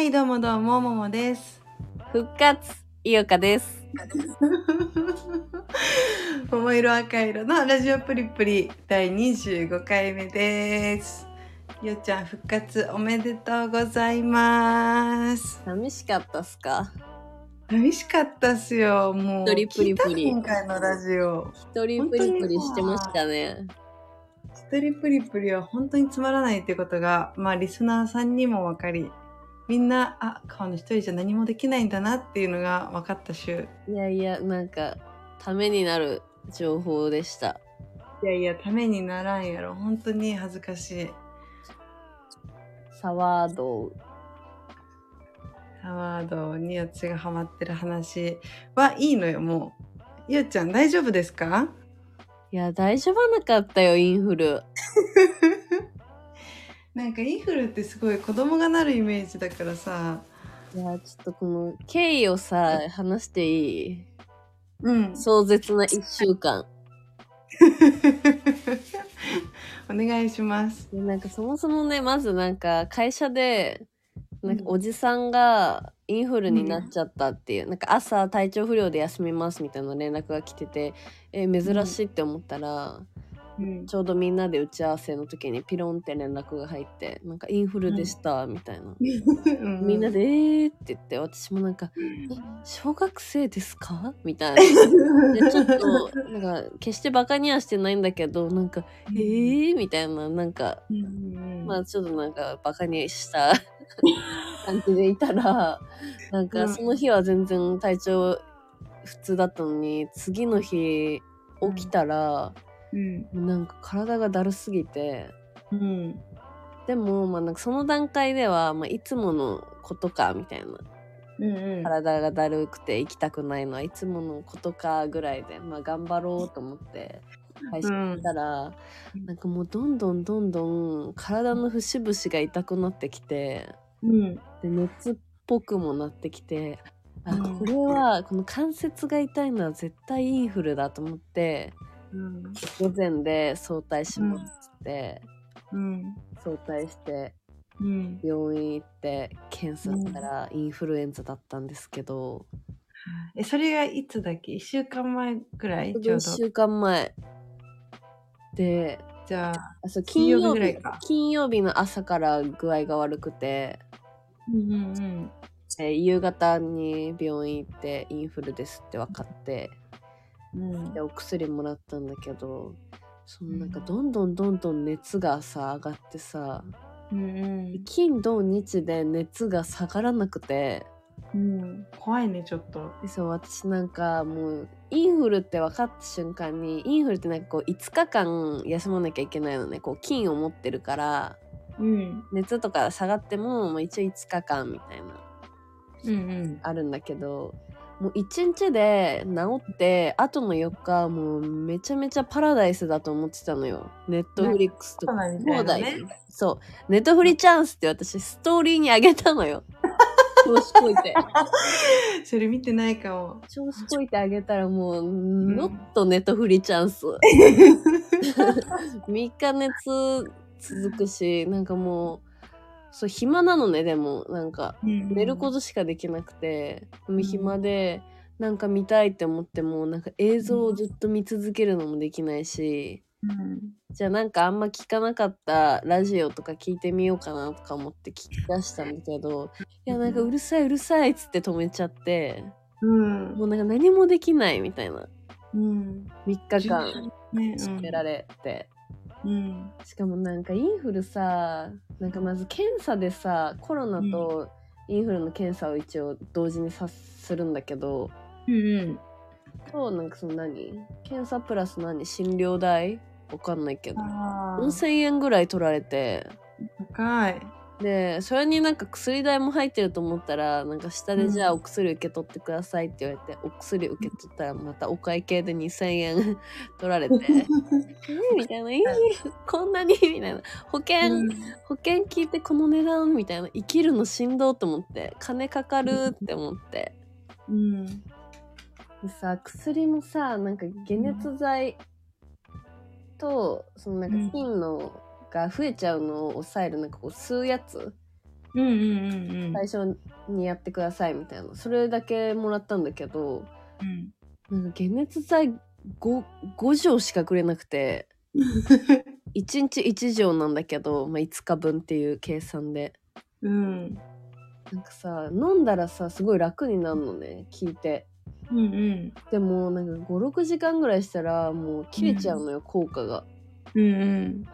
はい、どうもどうも、ももです。復活いよかです。桃色赤色のラジオプリプリ第25回目です。よっちゃん復活おめでとうございます。寂しかったっすか？寂しかったっすよ。もう。一人プリプリ今回のラジオ。一人プリプリしてましたね。一人プリプリは本当につまらないっていうことが、まあリスナーさんにも分かり、みんな、あ、川の一人じゃ何もできないんだなっていうのが分かった週。いやいや、なんか、ためになる情報でした。いやいや、ためにならんやろ。本当に恥ずかしい。サワードハワードにやつがハマってる話はいいのよ、もう。ゆうちゃん大丈夫ですか？いや、大丈夫なかったよ、インフル。なんかインフルってすごい子供がなるイメージだからさ。いや、ちょっとこの経緯をさ、話していい？うん。壮絶な一週間。お願いします。でなんかそもそもね、まずなんか会社で、なんかおじさんがインフルになっちゃったっていう、なんか朝体調不良で休みますみたいな連絡が来てて、えー珍しいって思ったら、うん。ちょうどみんなで打ち合わせの時にピロンって連絡が入って、なんかインフルでしたみたいな。みんなで、えーって言って、私もなんか、え、小学生ですか？みたいな。でちょっと、なんか、決してバカにはしてないんだけど、なんか、えーみたいな、なんか、うん、まあちょっとなんかバカにした 感じでいたら、なんかうん。その日は全然体調普通だったのに、次の日起きたら、うん。なんか体がだるすぎて、うん。でもまあなんかその段階では、まあいつものことかみたいな。うん。うん。体がだるくて行きたくないのはいつものことかぐらいで、まあ頑張ろうと思って、会社に行ったら、うんなんかもうどんどんどんどん体の節々が痛くなってきて、うん。で熱っぽくもなってきてあうんこれはこの関節が痛いのは絶対インフルだと思ってうん。午前で早退しますって、うん。早退してうん。病院行って検査したらインフルエンザだったんですけど、え、それがいつだっけ ?1 週間前ぐらいちょう1ど。週間前でじゃあ、あそう金曜日金曜日ぐらいか金曜日の朝から具合が悪くてうんうんで夕方に病院行ってインフルですって分かってでお薬もらったんだけどそのなんかうんどんどんどんどん熱がさ上がってさうん金土日で熱が下がらなくてうん。うん。怖いね、ちょっと。でそう私なんかもうインフルって分かった瞬間にインフルってなんかこう5日間休まなきゃいけないのねこう菌を持ってるからうん。熱とか下がっても、まあ、一応5日間みたいなうんうん。あるんだけどもう1日で治ってあとの4日もうめちゃめちゃパラダイスだと思ってたのよ。ネットフリックスとか。そうだよそう。ネットフリチャンスって私ストーリーにあげたのよ。調子こいて。それ見てないかも。調子こいてあげたらもう、ノットネットフリチャンス。3日熱続くしなんかもうそう暇なのねでもなんか寝ることしかできなくて、でも暇でなんか見たいって思ってもなんか映像をずっと見続けるのもできないし、うん。じゃあなんかあんま聞かなかったラジオとか聞いてみようかなとか思って聞き出したんだけどいやなんかうるさいうるさいっつって止めちゃってうん。もうなんか何もできないみたいなうん。3日間ね、決められて、うん。しかもなんかインフルさなんかまず検査でさコロナとインフルの検査を一応同時にさするんだけどうんうん。となんかその何？検査プラス何？診療代？わかんないけど。ああ。4000円ぐらい取られて。高い。でそれになんか薬代も入ってると思ったらなんか下でじゃあお薬受け取ってくださいって言われて、お薬受け取ったらまたお会計で2000円 取られて えみたいなインフルこんなにみたいな。保険、保険聞いてこの値段みたいな。生きるのしんどと思って金かかるって思って。うん。でさ薬もさなんか解熱剤とそのなんか菌のが増えちゃうのを抑えるなんかこう吸うやつ？うんうんうんうん。最初にやってくださいみたいな。それだけもらったんだけど、うん。なんか解熱剤 5, 5錠しかくれなくて、1日1錠なんだけど、まあ、5日分っていう計算で。うん。なんかさ、飲んだらさ、すごい楽になるのね、聞いて。うんうん。でも、なんか5、6時間ぐらいしたら、もう切れちゃうのよ、効果が。うん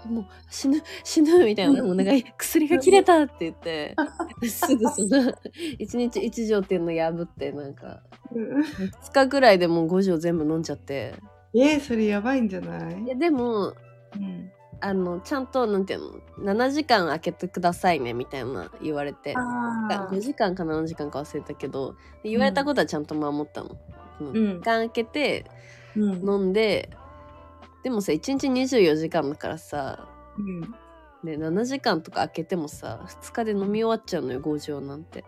うん。もう死ぬ、死ぬみたいな、お願い、薬が切れたって言って、すぐその、1日1錠っていうの破って、なんか、2日ぐらいでもう5錠全部飲んじゃって。えー、それやばいんじゃない？いや、でも、うん。あの、ちゃんと、なんていうの、7時間空けてくださいね、みたいな言われて。あ5時間か7時間か忘れたけど、言われたことはちゃんと守ったの。うんうん時間空けて、うん。飲んで、でもさ、1日24時間だからさ、うん。ね、7時間とか空けてもさ、2日で飲み終わっちゃうのよ、5錠なんて。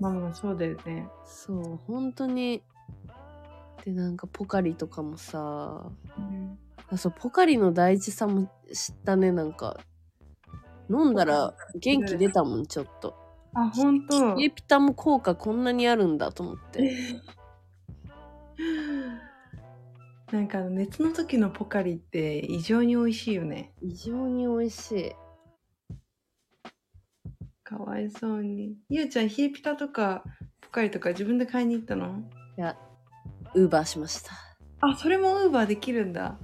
まあまあそうだよね。そう、本当に。で、なんかポカリとかもさ、うん。あそう、ポカリの大事さも知ったね、なんか。飲んだら元気出たもん、ちょっと。あ、ほんと。エピタも効果こんなにあるんだと思って。なんか熱の時のポカリって異常に美味しいよね。異常に美味しい。かわいそうに。ゆうちゃん、冷えピタとかポカリとか自分で買いに行ったの？いや、ウーバーしました。あ、それもウーバーできるんだ。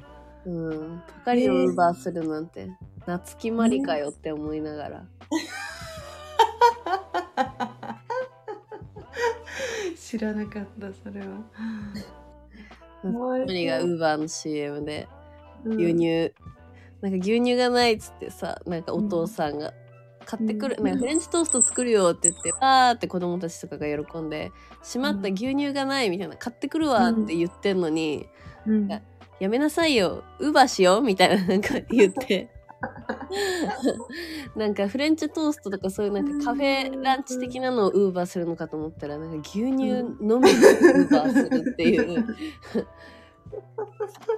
うん。ポカリをウーバーするなんて、夏木マリかよって思いながら。知らなかった、それは。夏木マリがウーバーの CM で、うん。牛乳、なんか牛乳がないっつってさ、なんかお父さんが、買ってくる、うん。なんかフレンチトースト作るよって言って、あーって子供たちとかが喜んで、しまった牛乳がないみたいな、買ってくるわって言ってんのに、うん。ややめなさいよ、ウーバーしようみたいななんか言って。なんかフレンチトーストとかそういうなんかカフェランチ的なのをウーバーするのかと思ったらなんか牛乳のみでウーバーするっていう。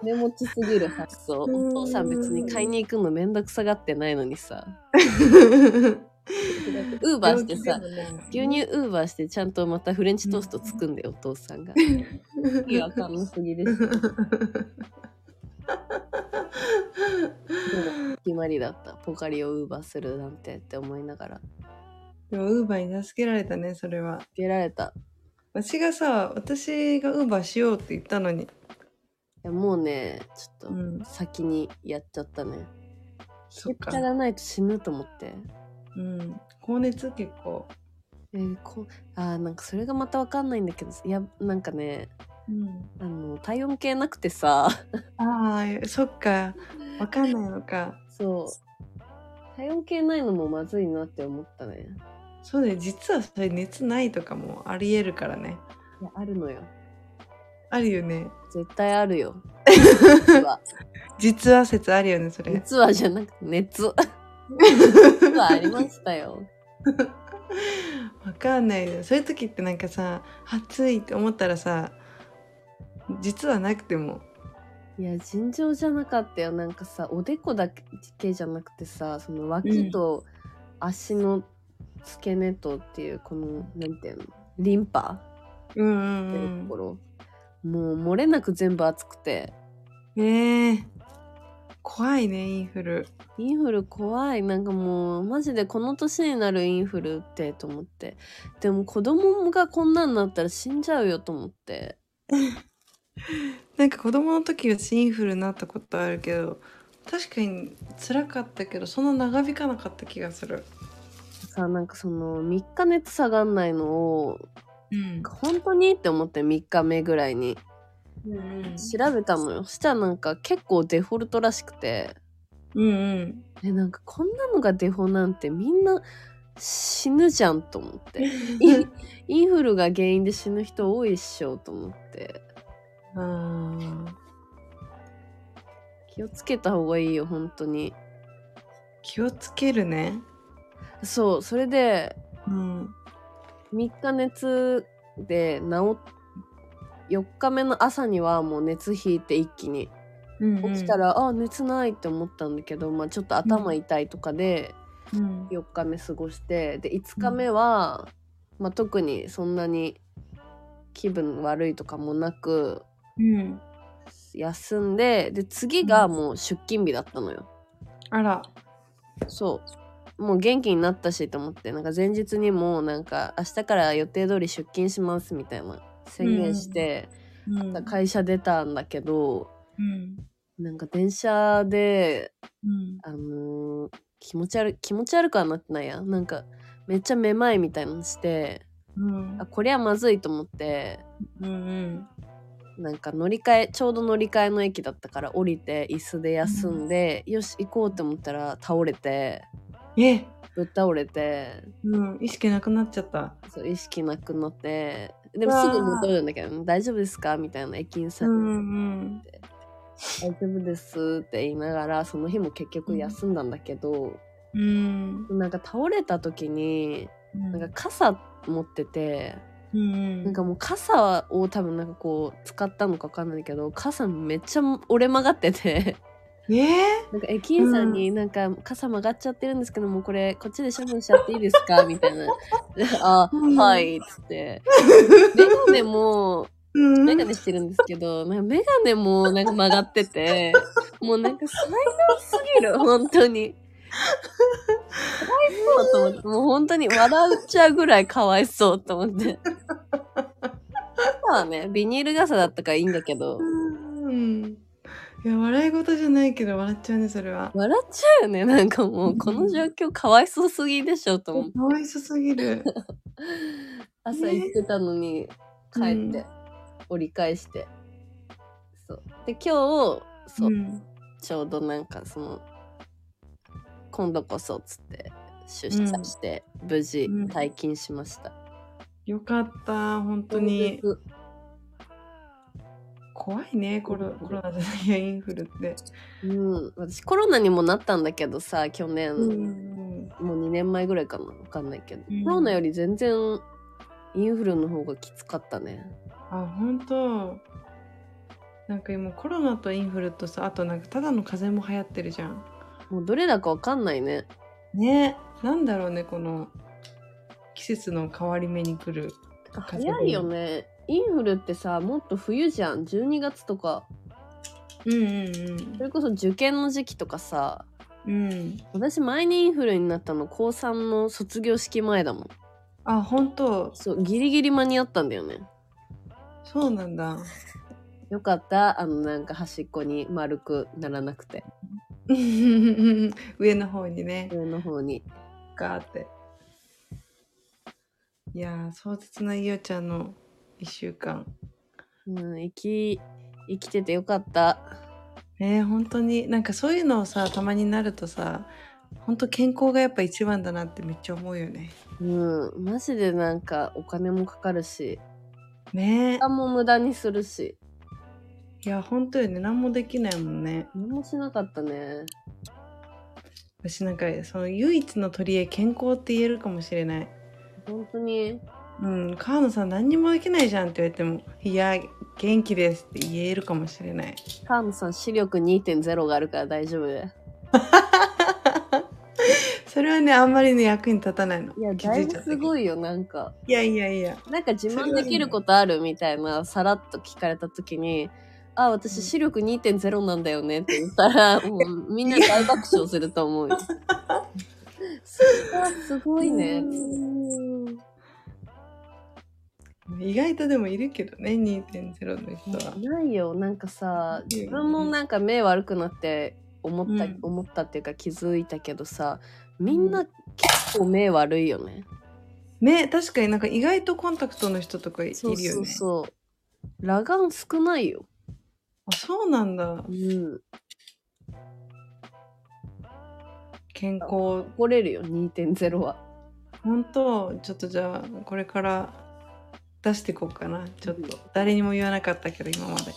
根持ちすぎる発想。お父さん別に買いに行くのめんどくさがってないのにさ。ウーバーしてさ牛乳ウーバーしてちゃんとまたフレンチトースト作んでお父さんが。意味わかんなすぎるしでも決まりだったポカリをウーバーするなんてって思いながらでもウーバーに助けられたね、それは。出られた私がさ、私がウーバーしようって言ったのに。いやもうねちょっうんと先にやっちゃったねそっか冷えがないと死ぬと思ってうん。高熱結構。えーこあーなんかそれがまたわかんないんだけどいやなんかねうん。あの体温計なくてさああ、そっか。わかんないのか。そう体温計ないのもまずいなって思ったねそうだよ。実はそれ熱ないとかもありえるからね。いやあるのよあるよね。絶対あるよ 実は実は説あるよね、それ。実はじゃなくて熱実はありましたよ わかんないよ。そういう時ってなんかさ、暑いって思ったらさ、実はなくても。いや尋常じゃなかったよ。なんかさおでこだけじゃなくてさその脇と足の付け根とっていうこのなんていうの？リンパ？うんっていうところ、もう漏れなく全部熱くて。うん。ええ怖いね、インフル。インフル怖い。なんかもうマジでこの年になるインフルってと思って。でも子供がこんなんなったら死んじゃうよと思って なんか子供の時はインフルになったことあるけど、確かに辛かったけど、そんな長引かなかった気がする。さなんかその3日熱下がんないのをうん。本当にって思って3日目ぐらいにうん調べたのよそしたらなんか結構デフォルトらしくてうんうん。えなんかこんなのがデフォなんてみんな死ぬじゃんと思って インフルが原因で死ぬ人多いっしょと思ってああ。気をつけた方がいいよ本当に気をつけるね。そうそれでうん。3日熱で治っ4日目の朝にはもう熱引いて一気にうん起きたら、あ熱ないって思ったんだけど、まあ、ちょっと頭痛いとかで、うん。4日目過ごしてで5日目は、まあ、特にそんなに気分悪いとかもなくうん。休んでで次がもう出勤日だったのよ。あら。そうもう元気になったしと思ってなんか前日にもなんか明日から予定通り出勤しますみたいな宣言して、うん。会社出たんだけどうん。なんか電車でうん。あのー気持ち悪い気持ち悪くはなってないやなんかめっちゃめまいみたいなのしてうんあ。こりゃまずいと思ってうん。なんか乗り換えちょうど乗り換えの駅だったから降りて椅子で休んで、よし行こうって思ったら倒れてえ、ぶっ倒れてうん。意識なくなっちゃった。そう意識なくなってでもすぐ戻るんだけど「大丈夫ですか?」みたいな駅員さうんにん。「大丈夫です」って言いながらその日も結局休んだんだけど、うん。なんか倒れた時にうん。なんか傘持ってて、うん。なんかもう傘を多分なんかこう使ったのか分かんないけど傘めっちゃ折れ曲がってて。えー、なんか駅員さんになんか傘曲がっちゃってるんですけどもこれこっちで処分しちゃっていいですか？みたいな。で あ、うん。はいっつって。メガネもうん。メガネしてるんですけどなんかメガネもなんか曲がっててもうなんか才能すぎる本当にそうと思ってもう本当に笑っちゃうぐらいかわいそうと思って。傘はねビニール傘だったからいいんだけど。うん。いや、笑い事じゃないけど、笑っちゃうね、それは。笑っちゃうよねなんかもう。この状況かわいそうすぎでしょと思ってかわいそすぎる。朝行ってたのに帰って、うん。折り返して。そう。で今日そう、うん。ちょうどなんかその今度こそっつって出社して無事うん退勤しました、よかった、本当に。怖いね、コロコロナじゃないや、インフルって。うん私コロナにもなったんだけどさ去年、うん。もう2年前ぐらいかなわかんないけど、うんコロナより全然インフルの方がきつかったねあ、本当。なんか今コロナとインフルとさ、あとなんかただの風邪も流行ってるじゃん。もうどれだかわかんないねねなんだろうね、この季節の変わり目に来る。早いよねインフルってさもっと冬じゃん12月とかうんうんそれこそ受験の時期とかさうん。うん。私前にインフルになったの高3の卒業式前だもんあ、本当。そうギリギリ間に合ったんだよねそうなんだ。よかったあのなんか端っこに丸くならなくて 上の方にね、上の方に。ガーって。いやー、壮絶ないよちゃんの1週間。うん生き生きててよかった。えー、本当に。なんかそういうのをさたまになるとさ本当健康がやっぱ一番だなってめっちゃ思うよね。うんマジでなんかお金もかかるし。ね。時間も無駄にするしいや本当よね何もできないもんね。何もしなかったね。私なんかその唯一の取り柄健康って言えるかもしれない。本当に？うん川野さん何にもできないじゃんって言われてもいや元気ですって言えるかもしれない。川野さん視力2.0があるから大丈夫。それはねあんまりね役に立たないの。いや気だいぶすごいよなんか。いやいやいや。なんか自慢できることあるみたいなさらっと聞かれた時に「あ私視力2.0なんだよね」って言ったらもうみんな大爆笑すると思うよ。それはすごいね。意外とでもいるけどね2.0の人はないよなんかさ自分もなんか目悪くなって思った、うん思ったっていうか気づいたけどさみんな結構目悪いよね。ね確かになんか意外とコンタクトの人とかいるよねそうそうそう。裸眼少ないよ。あそうなんだ。うん。健康。誇れるよ2.0は。本当？ちょっとじゃあこれから出していこうかな。ちょっと。誰にも言わなかったけど今まで。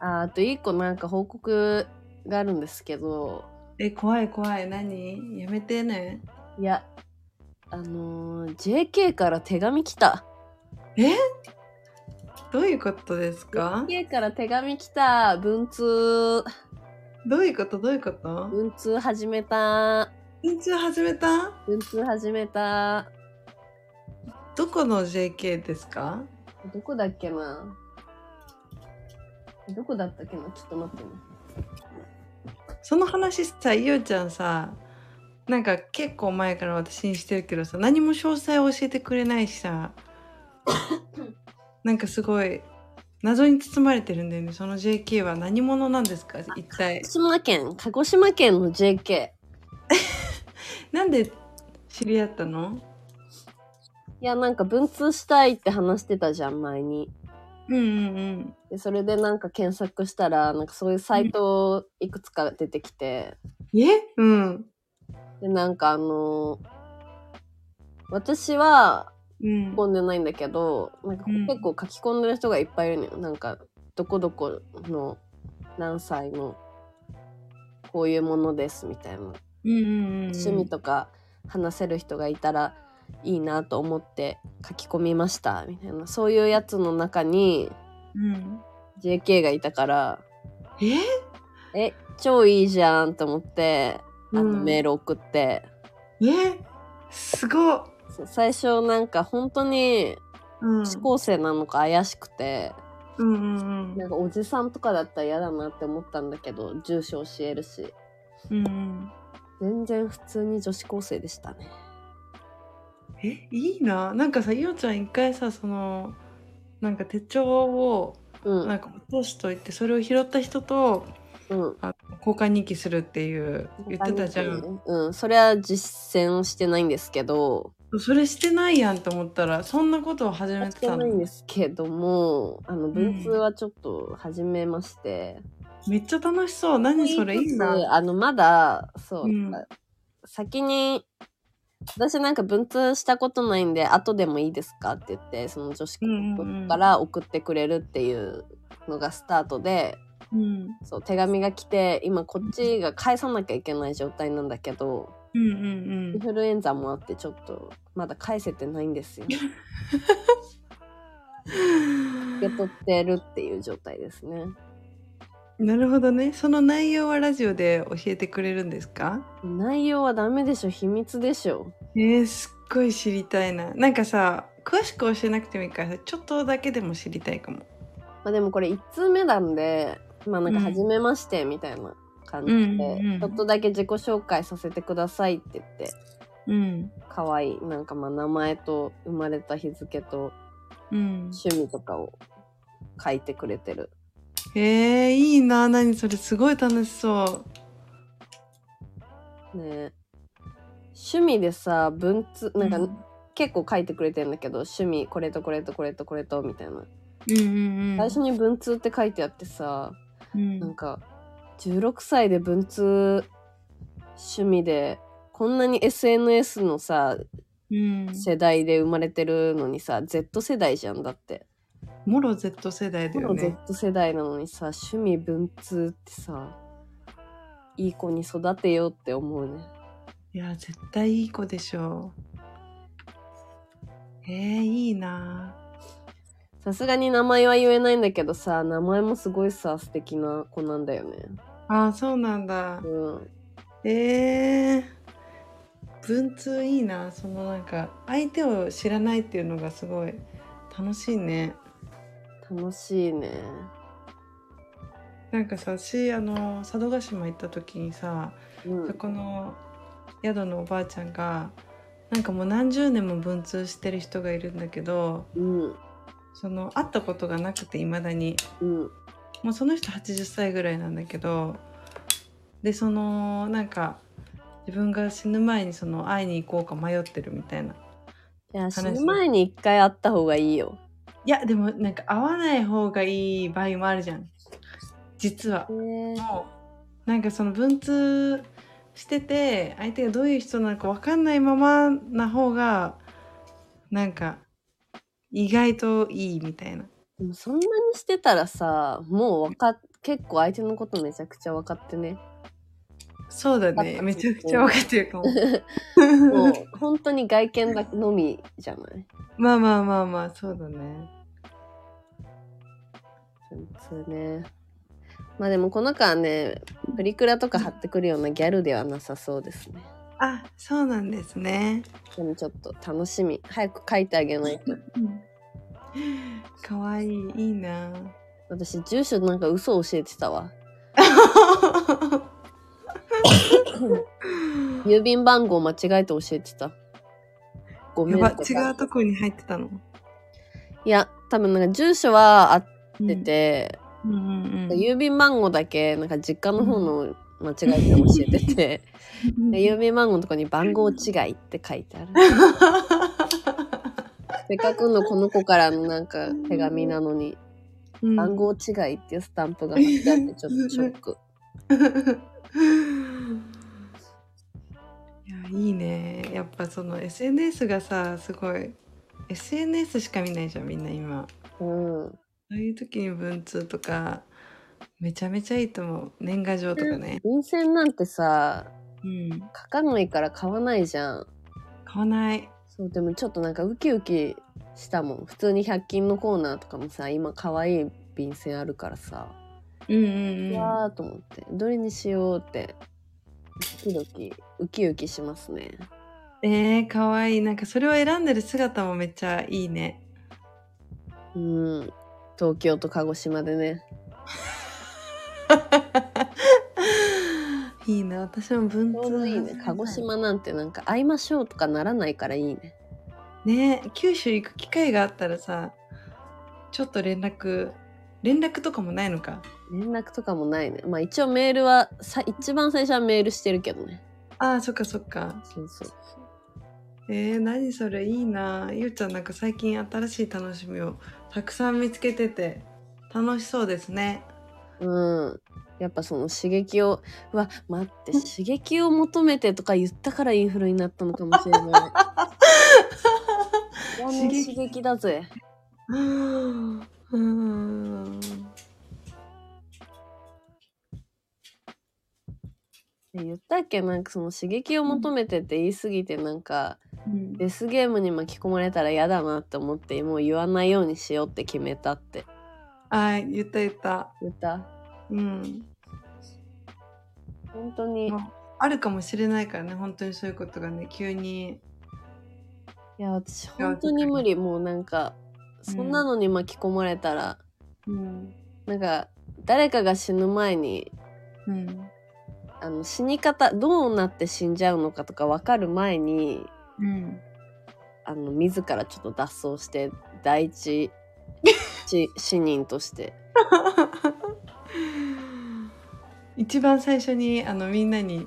ああと一個なんか報告があるんですけど。え怖い怖い。何？やめてね。いやあのー JK から手紙来た。え？どういうことですか？JK から手紙来た文通。どういうこと？どういうこと？文通始めた。文通始めた？文通始めた。どこの JK ですか？どこだっけな？どこだったっけな？ちょっと待ってね。その話さ、いおちゃんさ、なんか結構前から私にしてるけどさ、何も詳細を教えてくれないしさ、なんかすごい謎に包まれてるんだよね。その JK は何者なんですか？一体鹿。児島県、鹿児島県の JK。なんで知り合ったの？いや、なんか文通したいって話してたじゃん、前に。うんうんで、それでなんか検索したら、なんかそういうサイトいくつか出てきて、うん。え？うん。で、なんかあの私は込んでないんだけど、なんかうん結構書き込んでる人がいっぱいいるのよ。なんか、どこどこの何歳のこういうものですみたいな。うんうんうん。趣味とか話せる人がいたらいいなと思って書き込みましたみたいなそういうやつの中にうん。JK がいたからえ？え超いいじゃんと思ってあのうんメール送って、え？すごっ。最初なんか本当にうん。女子高生なのか怪しくて、うんうんなんかおじさんとかだったら嫌だなって思ったんだけど住所教えるし。うん。うん。全然普通に女子高生でしたね。えいいな。なんかさいおちゃん一回さそのなんか手帳をうん。なんか落としといてそれを拾った人とうん。あ交換日記するっていう言ってたじゃん。うん。それは実践してないんですけどそれしてないやんと思ったらそんなことを始やめっててないんですけどもあの文通はちょっと始めまして、めっちゃ楽しそう。何それ？いいな。あのまだそう、うん。先に私なんか文通したことないんで後でもいいですか？って言ってその女子うんうんうんから送ってくれるっていうのがスタートで、うん。そう手紙が来て今こっちが返さなきゃいけない状態なんだけど、うんうんインフルエンザもあってちょっとまだ返せてないんですよ。受け取ってるっていう状態ですね。うんなるほどね。その内容はラジオで教えてくれるんですか？内容はダメでしょ。秘密でしょ。えー、すっごい知りたいな。なんかさ詳しく教えなくてもいいからさちょっとだけでも知りたいかも。まあでもこれ1通目なんでまあなんかうん初めましてみたいな感じで、うんちょっとだけ自己紹介させてくださいって言ってうん。可愛いなんかまあ名前と生まれた日付とうん。趣味とかを書いてくれてる。へえいいな。何それすごい楽しそね。趣味でさ文通うなんか、うん。結構書いてくれてるんだけど趣味これとこれとこれとこれとみたいな、うんうんうん。最初に文通って書いてあってさうん。なんか16歳で文通趣味でこんなに SNS のさうん。世代で生まれてるのにさ Z 世代じゃんだって。もろ Z 世代だよこのね Z 世代なのにさ趣味文通ってさいい子に育てようって思うね。いや絶対いい子でしょ。うえー、いいなさすがに名前は言えないんだけどさ名前もすごいさ素敵な子なんだよね。あーそうなんだ。うん。えー、文通いいな。そのなんか相手を知らないっていうのがすごい楽しいね。楽しいね。なんかさ私あの佐渡島行った時にさうん。そこの宿のおばあちゃんがなんかもう何十年も文通してる人がいるんだけどうんその会ったことがなくていまだに。うん。もうその人80歳ぐらいなんだけどでそのなんか自分が死ぬ前にその会いに行こうか迷ってるみたいな。いや死話ぬ前に一回会った方がいいよ。やでもなんか会わない方がいい場合もあるじゃん。実は。もうなんかその文通してて相手がどういう人なのか分かんないままな方がなんか意外といいみたいな。でもそんなにしてたらさもうわかっ結構相手のことめちゃくちゃ分かってね。そうだね。めちゃくちゃ分かってるかも。もう本当に外見だのみじゃない？まあまあまあまあそうだね。普通ね。まあでもこの子はねプリクラとか貼ってくるようなギャルではなさそうですねあ、そうなんですね。でもちょっと楽しみ。早く書いてあげないと。かわいい、いいな。私、住所なんか嘘教えてたわ。郵便番号間違えて教えてた。ごめやば、んとか違うとこに入ってたの？いや、多分なんか住所は合ってて、うんうんうん。郵便番号だけなんか実家の方の間違えて教えてて、で郵便番号のとこに番号違いって書いてある。せっかくのこの子からのなんか手紙なのに、うん番号違いっていうスタンプが貼ってあってちょっとショック。いやいいねやっぱその SNS がさすごい SNS しか見ないじゃんみんな今うん。そういう時に文通とかめちゃめちゃいいと思う年賀状とかね便箋なんてさ、うん書かないから買わないじゃん。買わないそう、でもちょっとなんかウキウキしたもん。普通に100均のコーナーとかもさ、今可愛い便箋あるからさ、うんうんううんわーと思って、どれにしようって、ドキドキ、ウキウキしますね。えー、かわいいなんかそれを選んでる姿もめっちゃいいねうん。東京と鹿児島でね。いいな私も文ちょう通どいいね。鹿児島なんてなんか会いましょうとかならないからいいね。ね九州行く機会があったらさちょっと連絡連絡とかもないのか連絡とかもないね。まあ一応メールは、さ一番最初はメールしてるけどね。ああそっかそっかそうそう。えー、何それいいなゆうちゃんなんか最近新しい楽しみをたくさん見つけてて楽しそうですねうん。やっぱその刺激を、うわ、待って、刺激を求めてとか言ったからインフルになったのかもしれない。刺激だぜ。うーんえ言ったっけ？なんかその刺激を求めてって言い過ぎてなんか、デスゲームに巻き込まれたら嫌だなって思って、もう言わないようにしようって決めたってあー言った言った。言った。うん。本当に。まあるかもしれないからね本当にそういうことがね急に。いや、私本当に無理。もうなんか、そんなのに巻き込まれたら、うん。なんか、誰かが死ぬ前に、うん。あの、死に方、どうなって死んじゃうのかとか分かる前に、うん。あの、自らちょっと脱走して、第一 死死人として。一番最初にあのみんなに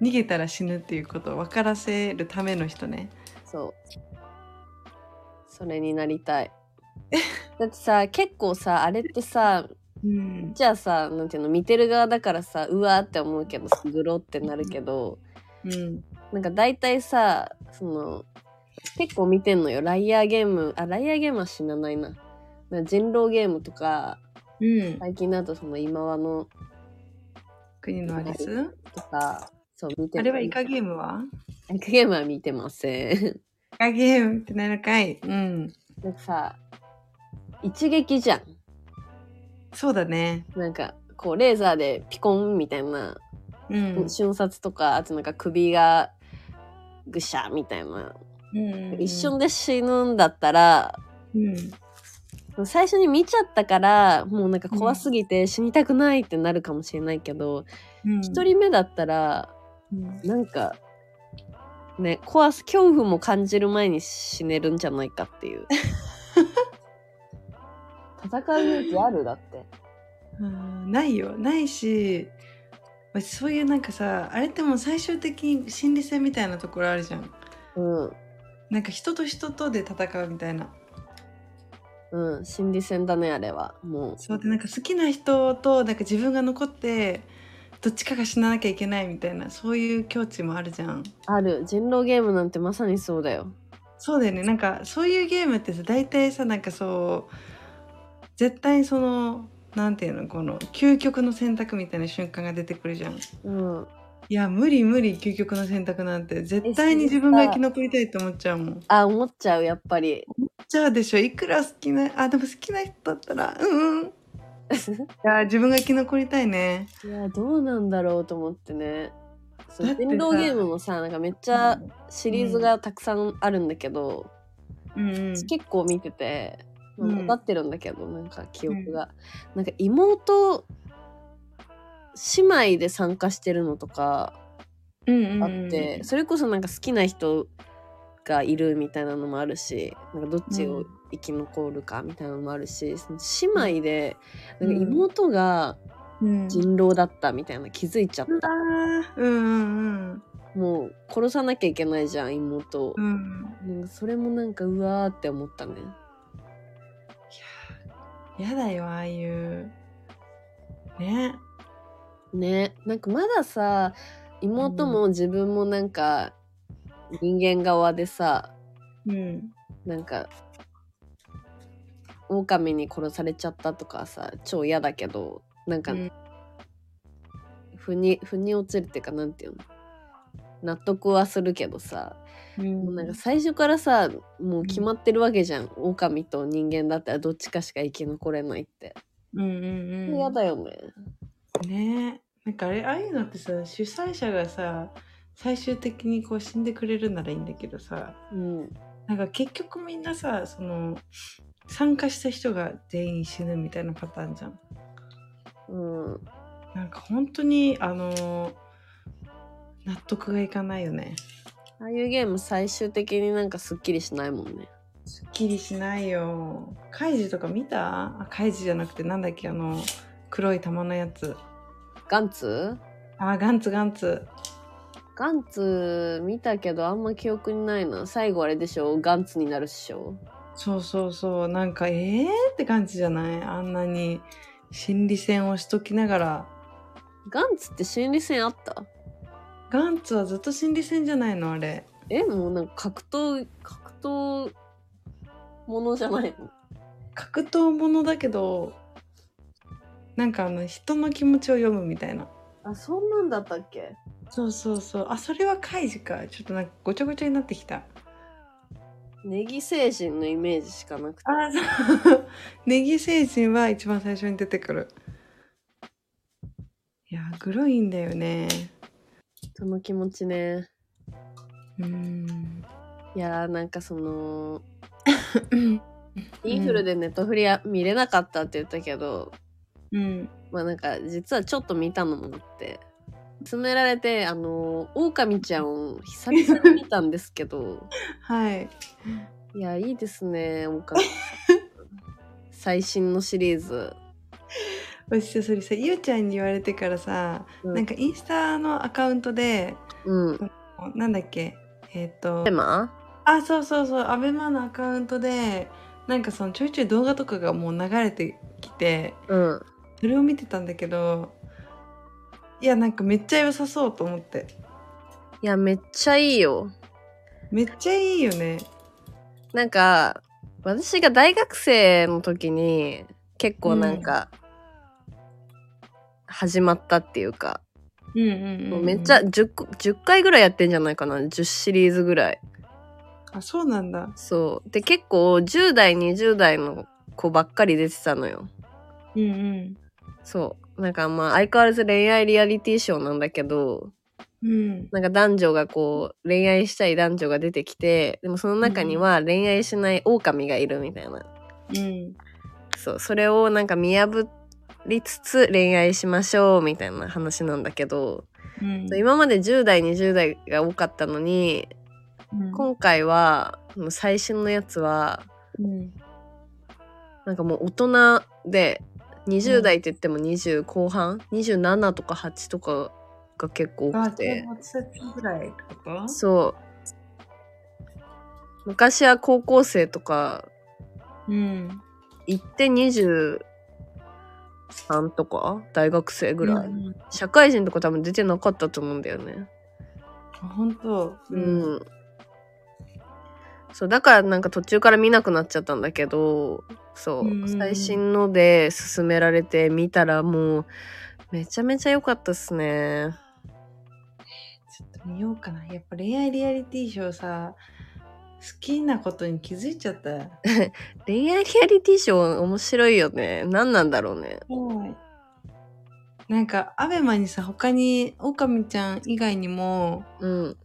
逃げたら死ぬっていうことを分からせるための人ねそう。それになりたい。だってさ、結構さ、あれってさ、うんじゃあさ、なんていうの、見てる側だからさ、うわーって思うけど、グロってなるけど、うんなんか大体さ、その、結構見てんのよ。ライアーゲーム、あ、ライアーゲームは死なないな。な人狼ゲームとか、うん最近だとその今はの国のアリス？とか、そう見てあれはイカゲームは？イカゲームは見てません。イカゲームってなるかいうんなんかさ、一撃じゃん。そうだねなんか、こう、レーザーでピコンみたいな、うん瞬殺とか、あとなんか首がぐしゃみたいな。うん一瞬で死ぬんだったら、うん最初に見ちゃったから、もうなんか怖すぎて死にたくないってなるかもしれないけど、うん一、人目だったら、うんなんか、ね、怖す、恐怖も感じる前に死ねるんじゃないかっていう。戦う勇気あるだって。うんないよないしまあそういうなんかさあれってもう最終的に心理戦みたいなところあるじゃんうん。なんか人と人とで戦うみたいなうん。心理戦だね、あれは。もう。そうでなんか好きな人となんか自分が残ってどっちかが死ななきゃいけないみたいなそういう境地もあるじゃんある。人狼ゲームなんてまさにそうだよ。そうだよねなんかそういうゲームってさ大体さなんかそう絶対そのなんていうのこの究極の選択みたいな瞬間が出てくるじゃんうん。いや無理無理究極の選択なんて。絶対に自分が生き残りたいと思っちゃうもん。あ、思っちゃう、やっぱり。じゃあでしょ。いくら好きなあでも好きな人だったらうんうん。いや自分が生き残りたいね。いや、どうなんだろうと思ってね。そうだってさ人狼ゲームもさなんかめっちゃシリーズがたくさんあるんだけど、うん結構見てて、分かってるんだけどなんか記憶が、なんか妹姉妹で参加してるのとかうんうんあって、それこそなんか好きな人がいるみたいなのもあるしなんかどっちを生き残るかみたいなのもあるし、その姉妹でなんか妹がうん。人狼だったみたいな気づいちゃった、あー。うんうんもう殺さなきゃいけないじゃん妹を。う、ん。なんかそれもなんかうわーって思ったね。やだよああいう。ねね。なんかまださ妹も自分もなんか人間側でさうん。なんか狼に殺されちゃったとかさ超嫌だけどなんか、うん。腑に腑に落ちるっていうかなんていうの？納得はするけどさ、うん。もうなんか最初からさもう決まってるわけじゃん、狼と人間だったらどっちかしか生き残れないって。うんうんうん。嫌だよねね。なんかあれああいうのってさ主催者がさ最終的にこう死んでくれるならいいんだけどさうん。なんか結局みんなさその参加した人が全員死ぬみたいなパターンじゃん。うん。なんか本当にあの納得がいかないよね。ああいうゲーム最終的になんかすっきりしないもんね。すっきりしないよ。カイジとか見た？あカイジじゃなくてなんだっけ？あの黒い玉のやつガンツ？あガンツガンツ。ガンツ見たけどあんま記憶にないな。最後あれでしょ？ガンツになるっしょ？そうそうそう。なんかえー？って感じじゃない？あんなに心理戦をしときながら。ガンツって心理戦あった？ガンツはずっと心理戦じゃないの？あれ。えもうなんか格闘格闘ものじゃないの？格闘ものだけどなんかあの人の気持ちを読むみたいな。あそんなんだったっけ？そうそうそう。あそれはカイジか。ちょっとなんかごちゃごちゃになってきた。ネギ星人のイメージしかなくて。あそう。ネギ星人は一番最初に出てくる。いやグロいんだよね。その気持ちね。うん。いやーなんかその インフルでネットフリは見れなかったって言ったけど、うん。まあなんか実はちょっと見たのもあって勧められてあのオオカミちゃんを久々に見たんですけど はい。いやいいですねオオカミ最新のシリーズ、私さそれさゆうちゃんに言われてからさ、うん。なんかインスタのアカウントでうん。なんだっけえっ、とテーマ？あそうそうそうアベマのアカウントでなんかそのちょいちょい動画とかがもう流れてきてうんそれを見てたんだけどいやなんかめっちゃ良さそうと思って。いやめっちゃいいよ。めっちゃいいよね。なんか私が大学生の時に結構なんか、始まったっていうか、うんうんもうめっちゃ 10, 個10回ぐらいやってんじゃないかな10シリーズぐらい。あそうなんだ。そう。で結構10代20代の子ばっかり出てたのよ。うんうんそう。なんかまあ相変わらず恋愛リアリティショーなんだけどうん。なんか男女がこう恋愛したい男女が出てきてでもその中には恋愛しない狼がいるみたいな。うん。そう。それをなんか見破りつつ恋愛しましょうみたいな話なんだけど、うん。今まで10代20代が多かったのにうん。今回は最新のやつはうん。なんかもう大人で20代って言っても20後半？27とか8とかが結構多あくてそう。昔は高校生とかうん。行って23とか？大学生ぐらい、うん社会人とか多分出てなかったと思うんだよね。あ本当？うん、そうだからなんか途中から見なくなっちゃったんだけどそう、最新ので勧められて見たらもうめちゃめちゃ良かったっすね。ちょっと見ようかな。やっぱ恋愛リアリティショーさ好きなことに気づいちゃった。恋愛リアリティショー面白いよね。何なんだろうね。はい。なんか、アベマにさ、他に、オオカミちゃん以外にも、うん。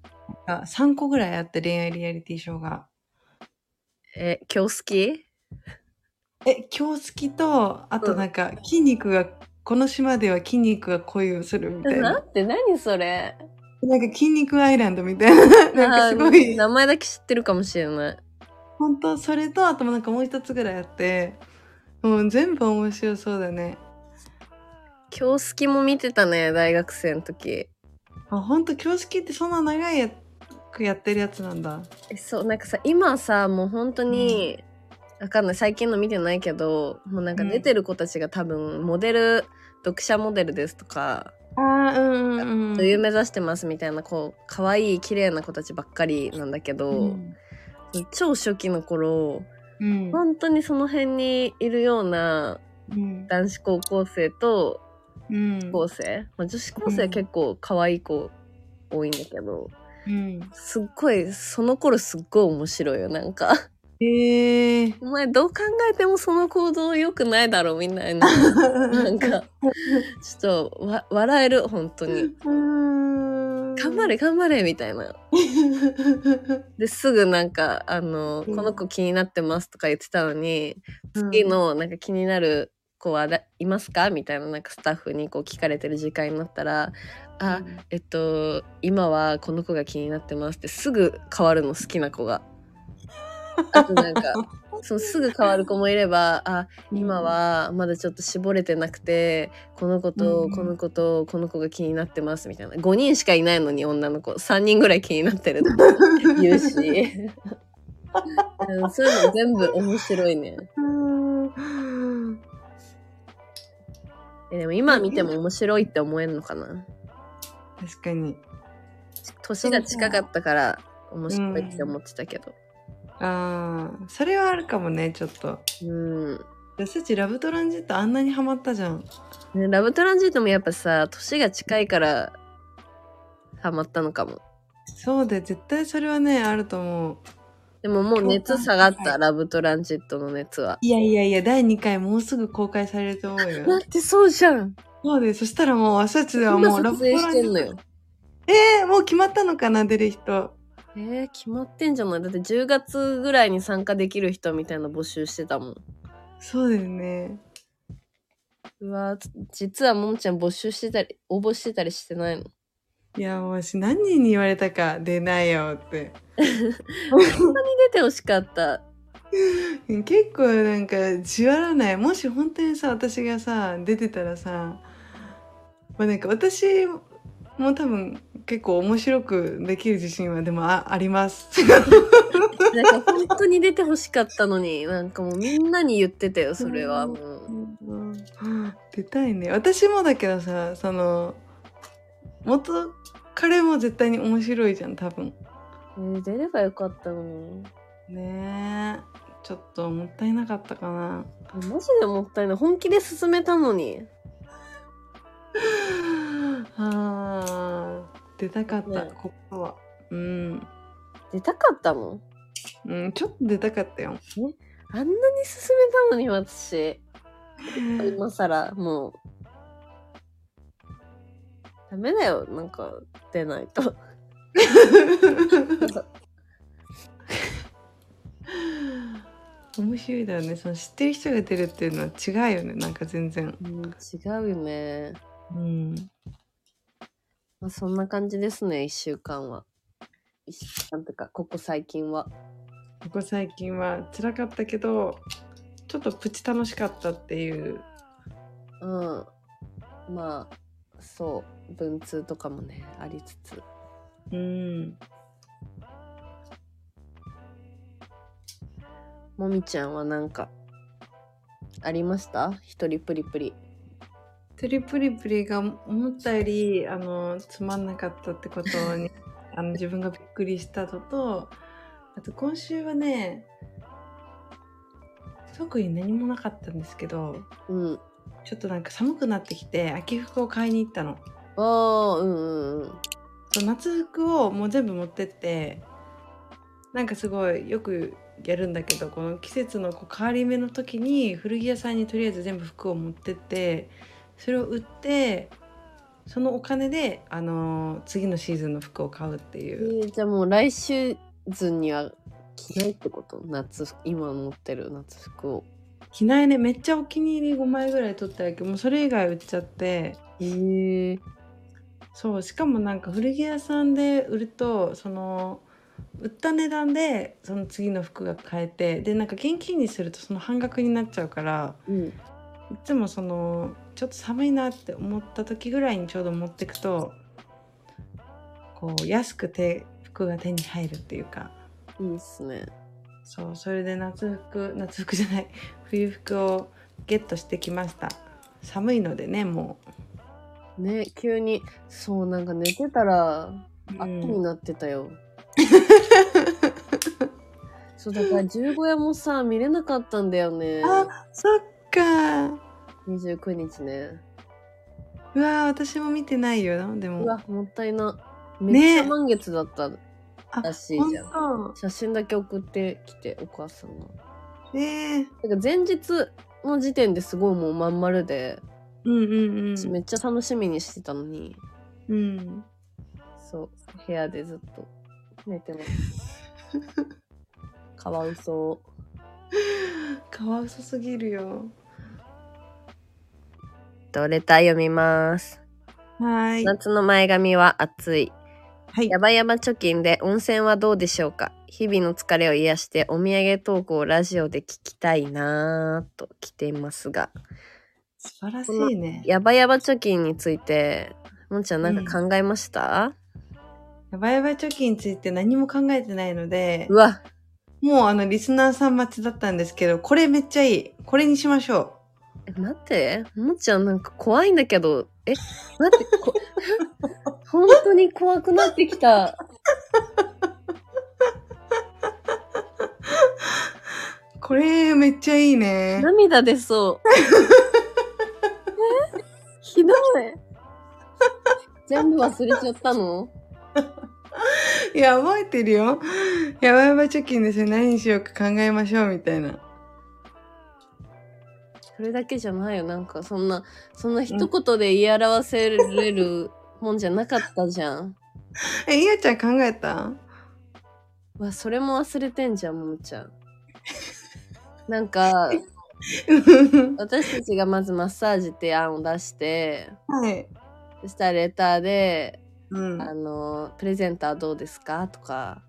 あ3個ぐらいあって恋愛リアリティショーが。え、今日好き？え、今日好きと、あとなんか、筋肉が、この島では筋肉が恋をするみたいな。なんて何それ？なんか筋肉アイランドみたいな。なんかすごい、名前だけ知ってるかもしれない。本当？それと、あともなんかもう一つぐらいあって、もう全部面白そうだね。今日好きも見てたね、大学生の時。あ、本当？今日好きってそんな長いやくやってるやつなんだ。えそう、なんかさ、今さ、もう本当に、わかんない、最近の見てないけど、もうなんか出てる子たちが多分、モデル、読者モデルですとか、ああ、うんうんうん。女優目指してますみたいな、こう、可愛い綺麗な子たちばっかりなんだけど、うん超初期の頃、うん本当にその辺にいるようなうん男子高校生とうん高校生、まあ、女子高生は結構可愛い子多いんだけど、うん。すっごい、その頃すっごい面白いよ、なんか。ええお前どう考えてもその行動良くないだろ、みたいな。なんか、ちょっとわ笑える、本当に。頑張れ、頑張れ、みたいな。で、すぐなんか、あの、うんこの子気になってますとか言ってたのに、次のなんか気になる子はだいますかみたいななんかスタッフにこう聞かれてる時間になったら、あ、えっと、今はこの子が気になってますってすぐ変わるの好きな子が。あとなんか、そのすぐ変わる子もいれば、あ、今はまだちょっと絞れてなくて、この子うんとこの子とこの子が気になってますみたいな。5人しかいないのに女の子、3人ぐらい気になってるって 言うし。うんそういうの全部面白いね。うんえでも今見ても面白いって思えんのかな確かに。年が近かったから面白いって思ってたけど。ああ、それはあるかもね、ちょっと。うん。私たちラブトランジットあんなにハマったじゃん。ね、ラブトランジットもやっぱさ、年が近いからハマったのかも。そうで、絶対それはね、あると思う。でももう熱下がった、はいラブトランジットの熱は。いやいやいや、第2回もうすぐ公開されると思うよ。だってそうじゃん。そうで、そしたらもう私たちでは今もうラブトランジット。してんのよ。えー、もう決まったのかな、出る人。えー、決まってんじゃない？だって10月ぐらいに参加できる人みたいな募集してたもん。そうだよね。うわつ実はももちゃん募集してたり、応募してたりしてないの？いや、もう私何人に言われたか、出ないよって。本当に出てほしかった。結構なんかじわらないもし本当にさ私がさ出てたらさまあなんか私も多分結構面白くできる自信はでもあありますなんか本当に出てほしかったのに、なんかもうみんなに言ってたよ、それはもう。出たいね私もだけどさその元彼も絶対に面白いじゃん多分えー出ればよかったのに。ねえちょっともったいなかったかなマジでもったいない。本気で進めたのに。あー出たかった、ねここはうん出たかったのうん、ちょっと出たかったよ。あんなに進めたのに私。今更、もう。ダメだよ、なんか、出ないと。面白いだよね。その知ってる人が出るっていうのは違うよね。なんか全然。うん、違うよね。うん。まあ、そんな感じですね、一週間は。一週間とか、ここ最近は。ここ最近は辛かったけど、ちょっとプチ楽しかったっていう。うん。まあ、そう、文通とかもね、ありつつ。うん。もみちゃんはなんか、ありました？一人プリプリ。トリプリプリが思ったより、あの、つまんなかったってことに、あの、自分がびっくりしたのと、あと今週はね、特に何もなかったんですけど、うん。ちょっとなんか寒くなってきて、秋服を買いに行ったの。ああ、うんうんうん。夏服をもう全部持ってってなんかすごいよくやるんだけどこの季節のこう変わり目の時に古着屋さんにとりあえず全部服を持ってってそれを売ってそのお金で、あのー次のシーズンの服を買うってえいう、ーじゃあもう来シーズンには着ないってこと？夏服今持ってる夏服を。着ないね。めっちゃお気に入り5枚ぐらい取ったんやけ。どもうそれ以外売っちゃって。へえそう。しかもなんか古着屋さんで売るとその売った値段でその次の服が買えて。でなんか現金にするとその半額になっちゃうから。うん。いつもそのちょっと寒いなって思った時ぐらいにちょうど持ってくとこう安くて服が手に入るっていうかいいっすね。そうそれで夏服夏服じゃない 冬服をゲットしてきました寒いのでねもね急にそうなんか寝てたらう、秋うん、になってたよ。そうだから十五夜もさ見れなかったんだよね。あそっか29日ね。うわー私も見てないよでもうわもったいな。めっちゃ満月だったあらしいじゃん。本写真だけ送ってきてお母さんが。当えー、だから前日の時点ですごいもうまん丸で、うんうんうんめっちゃ楽しみにしてたのに、うんそう部屋でずっと寝てます。カワウソ。かわいそすぎるよとレター読みます。はーい。夏の前髪は暑い。はい。ヤバヤバ貯金で温泉はどうでしょうか？日々の疲れを癒してお土産トークをラジオで聞きたいなぁと来ていますが、素晴らしいね。ヤバヤバ貯金について、もんちゃんなんか考えました、やばいやばい貯金について何も考えてないのでうわ、もうあのリスナーさん待ちだったんですけどこれめっちゃいい。これにしましょえ待って、もんちゃんなんか怖いんだけど、え、待って、こ 本当に怖くなってきた。う これめっちゃいいね涙出そう。え？ひどい。全部忘れちゃったの？いや覚えてるよやばいやばい貯金ですよ何にしようか考えましょうみたいなそれだけじゃないよ。なんかそんな、そんな一言で言い表せれる もんじゃなかったじゃん。えいやちゃん考えた？わ、それも忘れてんじゃん、ももちゃん。なんか、私たちがまずマッサージって案を出して、はい。そしたらレターで、うん。あの、プレゼンターどうですか？とか、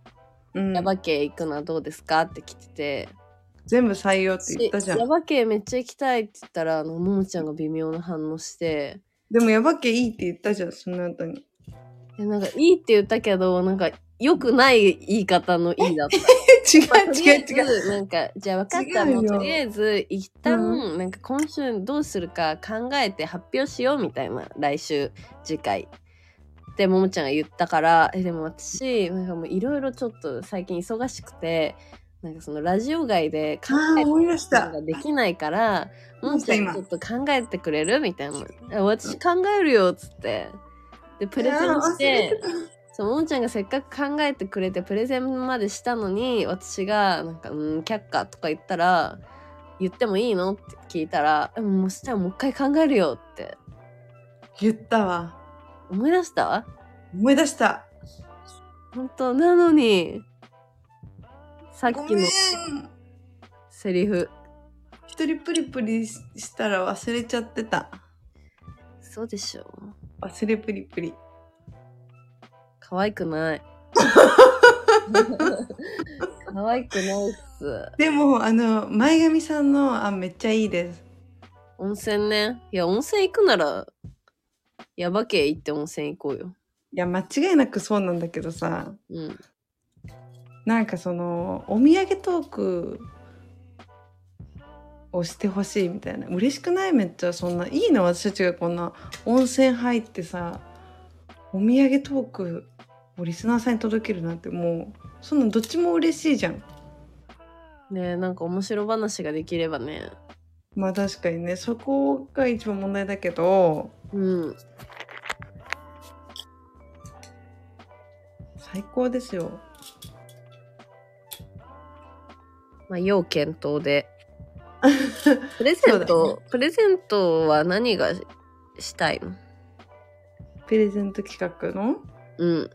うん。ヤバ系行くのはどうですか？って来てて、全部採用って言ったじゃん。ヤバ系めっちゃ行きたいって言ったら、あの、ももちゃんが微妙な反応して、でもヤバ系いいって言ったじゃんその後に。えなんかいいって言ったけど、なんか良くない言い方のいいだった。違まあう違う違う。ずなんか、じゃあ分かったもうとりあえず、一旦、うなんか今週どうするか考えて発表しようみたいな、来週、次回。で、ももちゃんが言ったから、え、でも私、なんかもういろいろちょっと最近忙しくて、なんかそのラジオ外で考えるのができないから、ももちゃん今。ちょっと考えてくれる？みたいな。え私考えるよ、つって。で、プレゼンして、そう、ももちゃんがせっかく考えてくれてプレゼンまでしたのに、私が、なんか、うん、却下とか言ったら、言ってもいいの？って聞いたら、うんもうしたらもう一回考えるよって。言ったわ。思い出した？思い出した。本当？なのに、さっきのセリフ、一人プリプリししたら忘れちゃってたそうでしょ忘れプリプリ可愛くない。可愛くないっす。でもあの前髪さんのあめっちゃいいです温泉ね。いや、温泉行くなら、ヤバ系行って温泉行こうよ。いや間違いなくそうなんだけどさうん。なんかそのお土産トークをしてほしいみたいな嬉しくないめっちゃそんないいの私たちがこんな温泉入ってさお土産トークをリスナーさんに届けるなんてもうそんなんどっちも嬉しいじゃんねえ、なんか面白話ができればね。まあ確かにねそこが一番問題だけどうん。最高ですよまあ、要検討で。プレゼント、プレゼントは何がしたいの？プレゼント企画の？うん。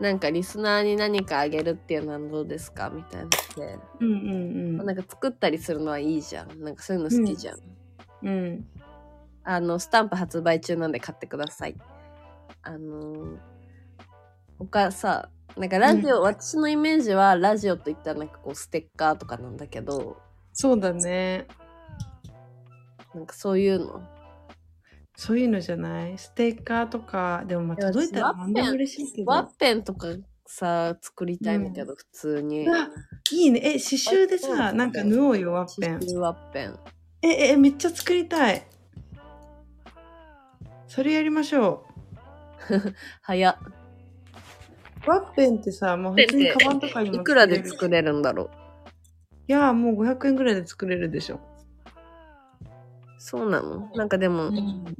なんかリスナーに何かあげるっていうのはどうですか？みたいなって。うんうんなんか作ったりするのはいいじゃん。なんかそういうの好きじゃん。うん。うん。あの、スタンプ発売中なんで買ってください。あのー、他さ、なんかラジオ、私のイメージはラジオといったらなんかこうステッカーとかなんだけど、そうだね。なんかそういうの。そういうのじゃない？ステッカーとか、でもまあ届いたら何でも嬉しいけど。ワッペンとかさ、作りたいんだけど、普通に。いいね。え、刺繍でさ、なんか縫おうよ、ワッペン。刺繍ワッペン。え、え、めっちゃ作りたい。それやりましょ 早っ。う。ワッペンってさ、もう普通にカバンとかにもいくらで作れるんだろう？いや、もう500円ぐらいで作れるでしょ。そうなの？なんかでも、うん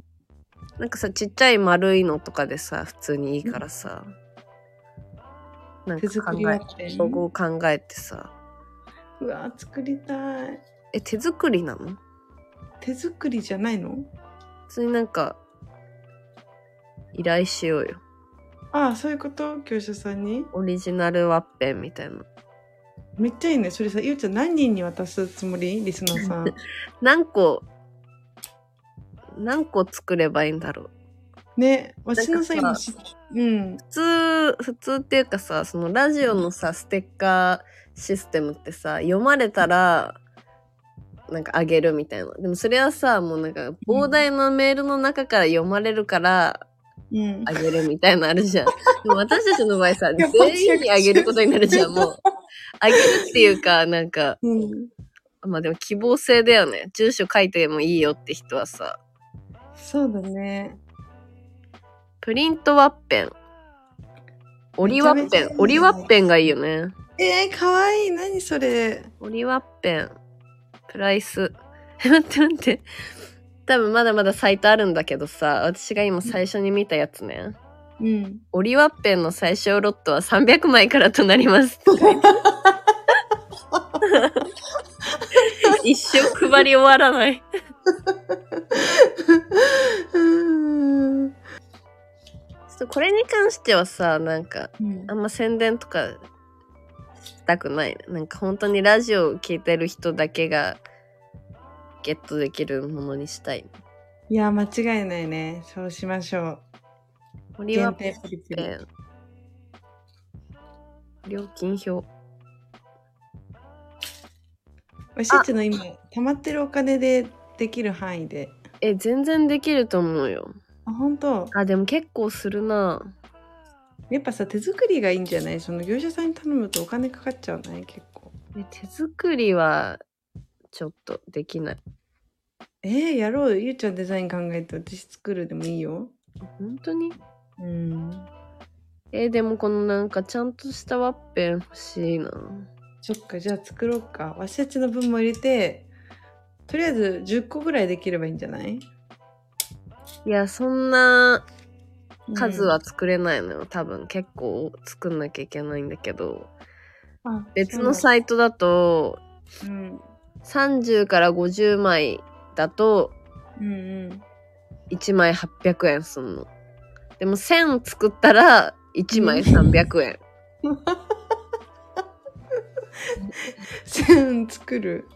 なんかさ、ちっちゃい丸いのとかでさ、普通にいいからさ。なんか手作り考え。ロゴを考えてさ。うわ、作りたい。え、手作りなの？手作りじゃないの？普通になんか、依頼しようよ。ああ、そういうこと？業者さんに？オリジナルワッペンみたいな。めっちゃいいね。それさ、ゆうちゃん何人に渡すつもり？リスナーさん。何個、何個作ればいいんだろう。ね、私のさ、今し、うん。普通、普通っていうかさ、そのラジオのさ、ステッカーシステムってさ、読まれたら、なんかあげるみたいな。でもそれはさ、もうなんか膨大なメールの中から読まれるからうんあ。げるみたいなのあるじゃん。でも私たちの場合さ、全員にあげることになるじゃん、もう。あげるっていうか、なんか、うん。まあでも希望性だよね。住所書いてもいいよって人はさ、そうだね。プリントワッペン。折りワッペめちゃめちゃいいねン。折りワッペンがいいよね。えー、かわいい。何それ。折りワッペン。プライス。待って待って。多分まだまだサイトあるんだけどさ、私が今最初に見たやつね。うん。折りワッペンの最小ロットは300枚からとなります。一生配り終わらない。うん。ちょっとこれに関してはさ、なんか、うんあんま宣伝とかしたくない。なんか本当にラジオを聞いてる人だけがゲットできるものにしたい。いや、間違いないね。そうしましょう。折りワッ限定プリプリ。ペン。料金表。おしっちの今、溜まってるお金でできる範囲で。え、全然できると思うよ。あ、本当。あ、でも結構するな。やっぱさ、手作りがいいんじゃない？その業者さんに頼むとお金かかっちゃうね、結構。え手作りはちょっとできない。えー、やろうよ。ゆうちゃんデザイン考えて私作るでもいいよ。本当に？うん。えでもこのなんかちゃんとしたワッペン欲しいな。そっか、じゃあ作ろうか。わしたちの分も入れて、とりあえず10個ぐらいできればいいんじゃない？いや、そんな数うんは作れないのよ。多分結構作んなきゃいけないんだけど。あ別のサイトだとそうなんだ30から50枚だとうん。うんうん。1枚800円すんの。でも1000作ったら1枚300円。線作る。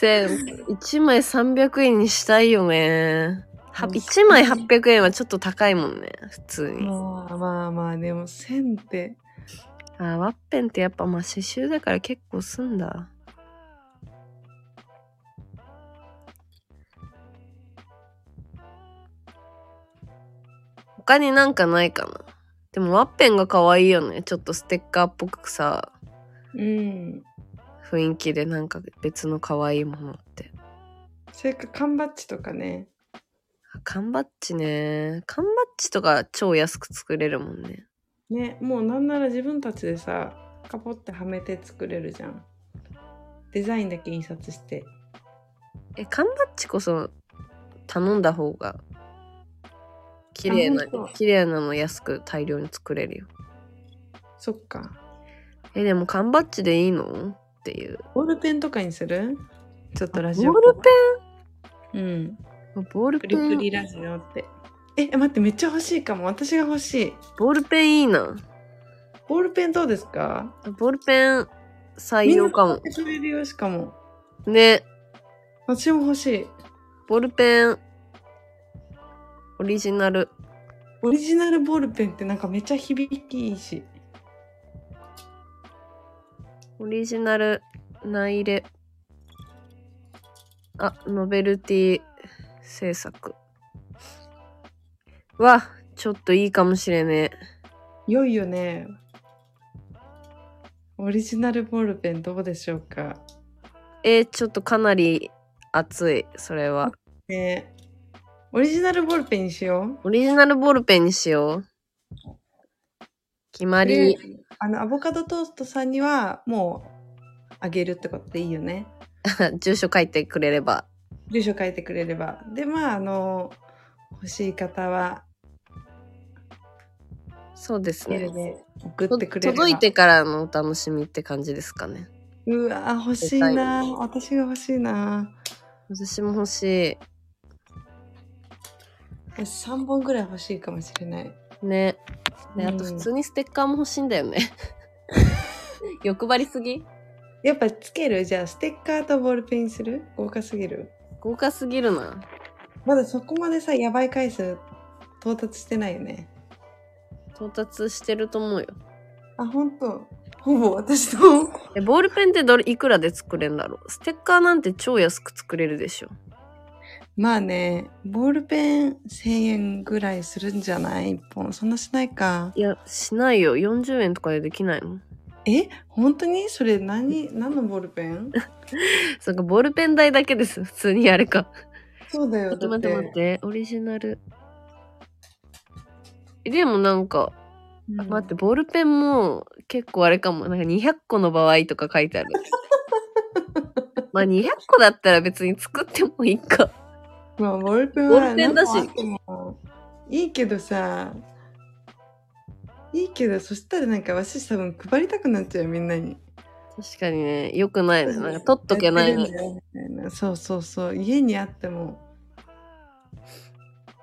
1000、1枚300円にしたいよね。はうん1枚800円はちょっと高いもんね、普通に。まあまあまあ、でも線って。あ、ワッペンってやっぱまあ刺繍だから結構すんだ。他になんかないかな。でもワッペンが可愛いよね。ちょっとステッカーっぽくさ、うん。雰囲気でなんか別の可愛いものって。それか缶バッジとかね。あ缶バッジね。缶バッジとか超安く作れるもんね。ね、もうなんなら自分たちでさ、カポってはめて作れるじゃん。デザインだけ印刷して。え、缶バッジこそ頼んだ方が綺麗な綺麗なの安く大量に作れるよ。そっか。え、でも缶バッジでいいの？っていう。ボールペンとかにする？ちょっとラジオ。ボールペン？うん。ンボールペプリプン、リラジオって。え、待って、めっちゃ欲しいかも。私が欲しい。ボールペンいいな。ボールペンどうですか？ボールペン採用かもみんな。しかも。ね。私も欲しい。ボールペン、オリジナル。オリジナルボールペンってなんかめっちゃ響きいいし。オリジナル、ナイレ。あ、ノベルティ制作。わ、ちょっといいかもしれねえ。良いよね。オリジナルボールペンどうでしょうかえーちょっとかなり熱い、それは。ねオリジナルボールペンにしよオリジナルボールペンにしよう。決まり。あの、アボカドトーストさんにはもうあげるってことでいいよね。住所書いてくれれば。住所書いてくれれば。で、まあ、あの、欲しい方はそうですね。送とってくれ。届いてからのお楽しみって感じですかね。うわ欲しいな私が欲しいな私も欲し私3本ぐらい欲しいかもしれない。い。ね。で、あうんと普通にステッカーも欲しいんだよね。欲張りすぎ？やっぱつける？じゃあステッカーとボールペンにする？豪華すぎる？豪華すぎるな。まだそこまでさやばい回数到達してないよね到達してると思うよ。あ本当ほぼ私とえ、ボールペンってどれ、いくらで作れんだろう？ステッカーなんて超安く作れるでしょ。まあねボールペン1000円ぐらいするんじゃない？1本そんなしないかいや、しないよ。40円とかでできないのえ？本当に？それ何？何のボールペン？そうか、ボールペン代だけです。普通にあれか。そうだよちょっと待ってだ待って。オリジナル。えでもなんか、うん待って、ボールペンも結構あれかも。なんか200個の場合とか書いてある。まあ200個だったら別に作ってもいいか。まあボールペンボはールペンだし。いいけどさ。いいけどそしたらなんか私多分配りたくなっちゃうよみんなに。確かにね、良くないね。なんか取っとけないのたいなそうそうそう。家にあっても。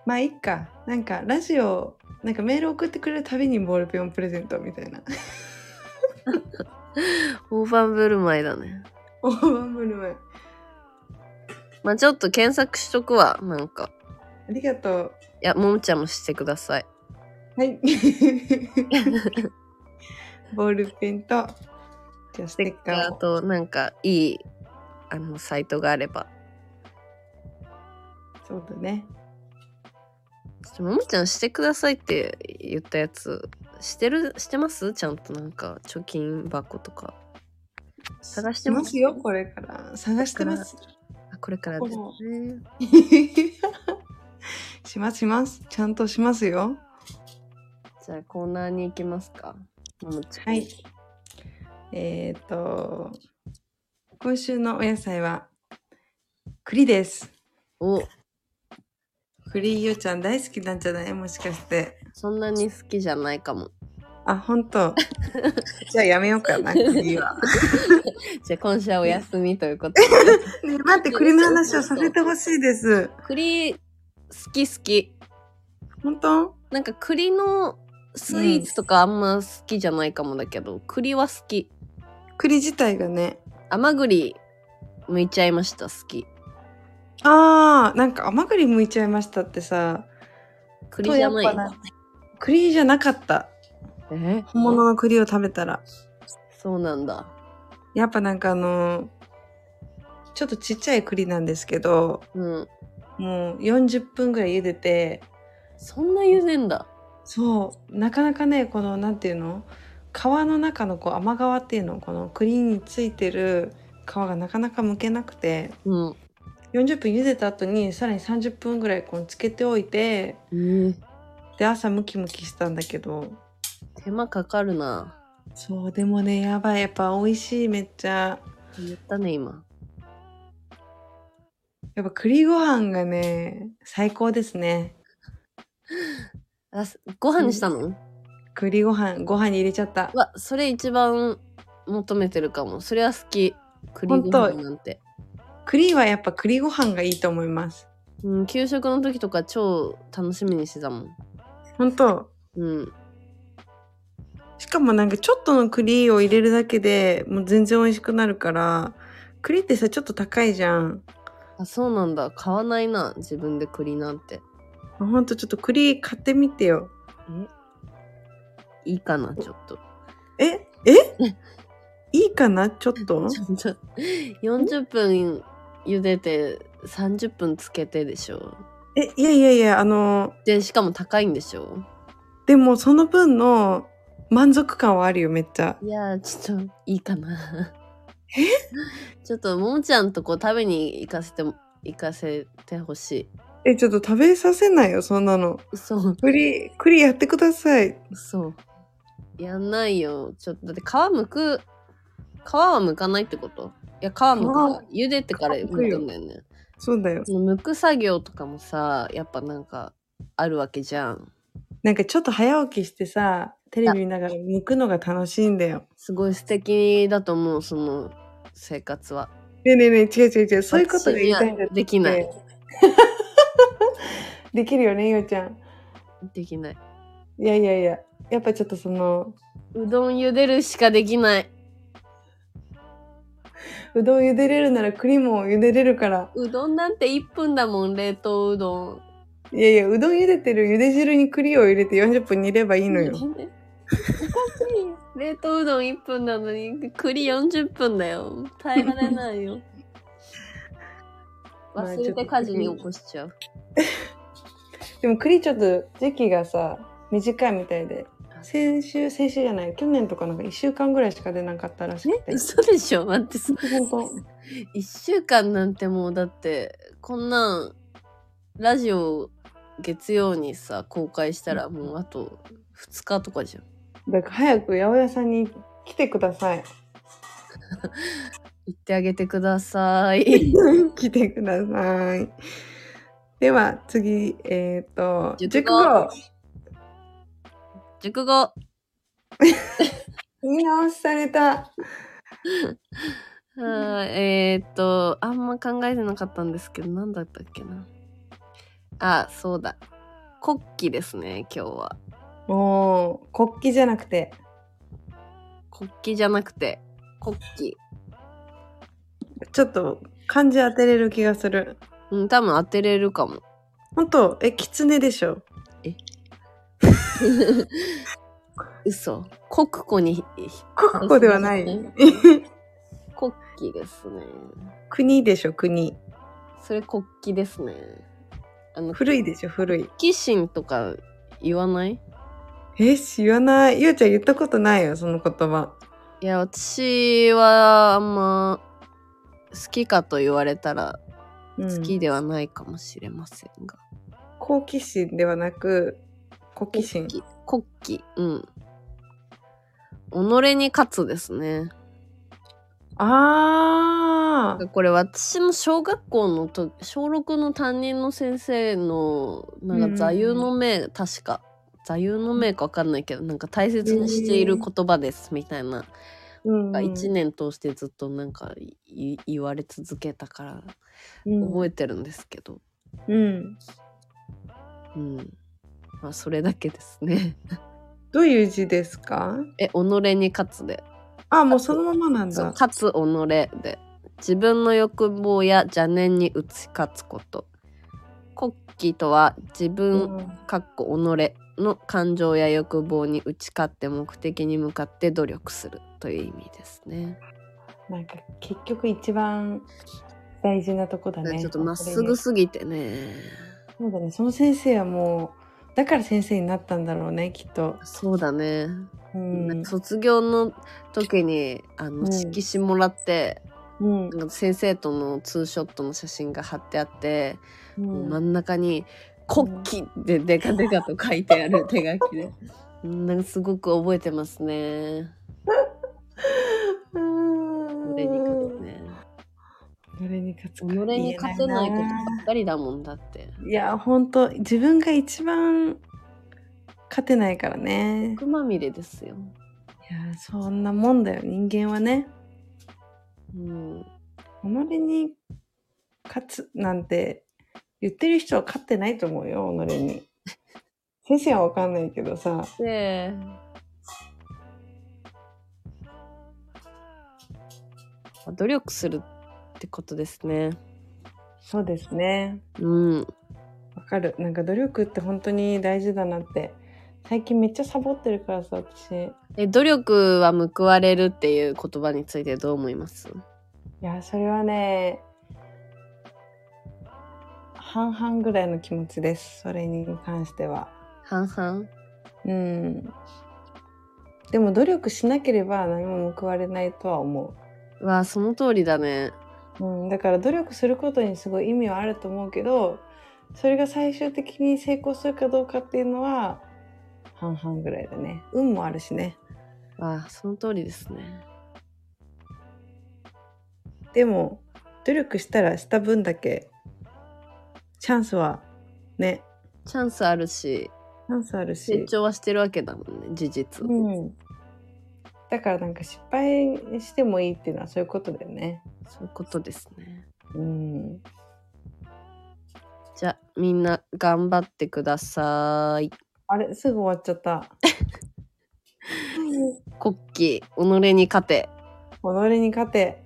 まあいいか。なんかラジオなんかメール送ってくれるたびにボールペンをプレゼントみたいな。オーバーブルマイだね。オーバーブルマイまあちょっと検索しとくわ。なんか。ありがとういや、ももちゃんもしてください。はい ボールペンとじゃあスステッカーと、なんか、いい、あの、サイトがあれば。そうだねちょっとももちゃんしてくださいって言ったやつ、してる、してます？ちゃんとなんか、貯金箱とか。探してます？よこれから探してますあ、これからですね。しますしますちゃんとしますよじゃあ、コーナーに行きますか。はい。えっ、と今週のお野菜は栗ですお、栗ゆうちゃん大好きなんじゃない？もしかしてそんなに好きじゃないかも。あ本当。じゃあやめようかな栗は。じゃあ、今週はお休みということで。ね待って栗の話をさせてほしいです。栗、好き好き。本当？なんか栗のスイーツとかあんま好きじゃないかもだけど、栗は好き。栗自体がね。甘栗剥いちゃいました、好き。あーなんか甘栗剥いちゃいましたってさ。栗じゃない。栗じゃなかったえ？本物の栗を食べたらそうなんだ。やっぱなんかあのちょっとちっちゃい栗なんですけどうん。もう40分ぐらい茹でてそんな茹でんだ。そうなかなかねこのなんていうの？皮の中のこう甘皮っていうの？この栗についてる皮がなかなか剥けなくてうん。40分茹でた後にさらに30分ぐらいこうつけておいてえー、で朝ムキムキしたんだけど手間かかるな。そうでもねやばいやっぱ美味しいめっちゃ言ったね、今。やっぱ栗ご飯がね最高ですね あ、すご飯にしたの、栗ご飯ご飯に入れちゃったうわ、それ一番求めてるかも。それは好き。栗ご飯なんて。栗はやっぱ栗ご飯がいいと思いますうん、給食の時とか超楽しみにしてたもん。ほんとうん。しかもなんかちょっとの栗を入れるだけでもう全然美味しくなるから栗ってさちょっと高いじゃんあ、そうなんだ。買わないな、自分で栗なんて。ほんとちょっと栗買ってみてよえ？いいかな、ちょっと。え？え？いいかなちょっと？ちょっと、40分茹でて30分つけてでしょ。えいやいやいやあので、しかも高いんでしょ。でもその分の満足感はあるよめっちゃいやー、ちょっと、いいかな。ちょっと、ももちゃんとこう食べに行かせても、行かせてほしえちょっと食べさせないよそんなのい。そう、栗栗やってくださいそう。やんないよ。ちょっと、だって皮むく、皮はむかないってこと？いや、皮むくか。茹でてからむくんだよね。そうだよその剥く作業とかもさ、やっぱなんか、あるわけじゃん。なんかちょっと早起きしてさテレビ見ながら剥くのが楽しいんだよすごい素敵だと思う、その生活は。ねえねえねえ違う違う違うそういうことが言いたいんだできない。できるよねゆうちゃんできない。いやいやいややっぱちょっとそのうどん茹でるしかできない。うどん茹でれるなら栗も茹でれるからうどんなんて1分だもん、冷凍うどん。いやいやうどん茹でてる茹で汁に栗を入れて40分煮ればいいのよおかしい。冷凍うどん1分なのに、栗40分だよ。耐えられないよ。まあ忘れて家事に起こしちゃう。でも栗ちょっと時期がさ短いみたいで先週先週じゃない去年とかなんか1週間ぐらいしか出なかったらしくて嘘でしょ？待ってさ。本当1週間なんてもうだって、こんなん、ラジオ月曜にさ、公開したらもうあと2日とかじゃん。だから早く八百屋さんに来てください 言ってあげてください。来てくださいでは次えっ、と熟語語熟語。言い直しされたはい、えー、っと、あんま考えてなかったんですけど、なんだったっけな。あ、そうだ。国旗ですね、今日は。もう国旗じゃなくて。国旗じゃなくて、国旗。ちょっと漢字当てれる気がする。うん、多分当てれるかも。本当？え狐でしょ？嘘。国庫に、国語ではない。国旗ですね。国でしょ？国。それ国旗ですね。あの、古いでしょ？古い。キシンとか言わない？え知らないゆうちゃん言ったことないよその言葉いや、私はあんま好きかと言われたらうん好きではないかもしれませんが。好奇心ではなく好奇心国旗。国旗。うん。己に勝つですね。あーこれ私の小学校のと小6の担任の先生のなんか座右の銘、確か座右の銘か分かんないけどなんか大切にしている言葉ですみたいな、うん。1年通してずっとなんかい言われ続けたからうん。覚えてるんですけど、うん。うん、まあそれだけですね。どういう字ですか？え己に勝つで。あもうそのままなんだ。勝つ己で。自分の欲望や邪念に打ち勝つこと。国旗とは自分、うん。かっこ己の感情や欲望に打ち勝って目的に向かって努力するという意味ですね。なんか結局一番大事なとこだね。ちょっとまっすぐすぎてね。そうだね。その先生はもうだから先生になったんだろうねきっと、そうだね。うん。卒業の時にあのうん。色紙もらって、うん。なんか先生とのツーショットの写真が貼ってあって、うん。真ん中に「国旗」でデカデカと書いてある手書きで。うんなんかすごく覚えてますね。うん俺に勝つね。己に勝つ己に勝てないことばっかりだもんだって。いや本当自分が一番勝てないからね毒まみれですよ。いやそんなもんだよ人間はねうん。己に勝つなんて言ってる人は勝ってないと思うよ、己に。先生はわかんないけどさ。で、努力するってことですね。そうですね。うん。わかる。なんか努力って本当に大事だなって。最近めっちゃサボってるからさ、私。いえ、努力は報われるっていう言葉についてどう思います？や、それはね、半々ぐらいの気持ちです。それに関しては。半々？うん。でも努力しなければ何も報われないとは思うわ、その通りだね。う。うん。だから努力することにすごい意味はあると思うけど、それが最終的に成功するかどうかっていうのは半々ぐらいだね。運もあるしね。わあ、その通りですね。でも努力したらした分だけチャンスはねチャンスあるし、チャンスある成し、長はしてるわけだもんね、事実。うん、だからなんか失敗してもいいっていうのはそういうことだよね。そういうことですね。うん、じゃあ、みんな頑張ってください。あれすぐ終わっちゃった。国旗、己に勝て。己に勝て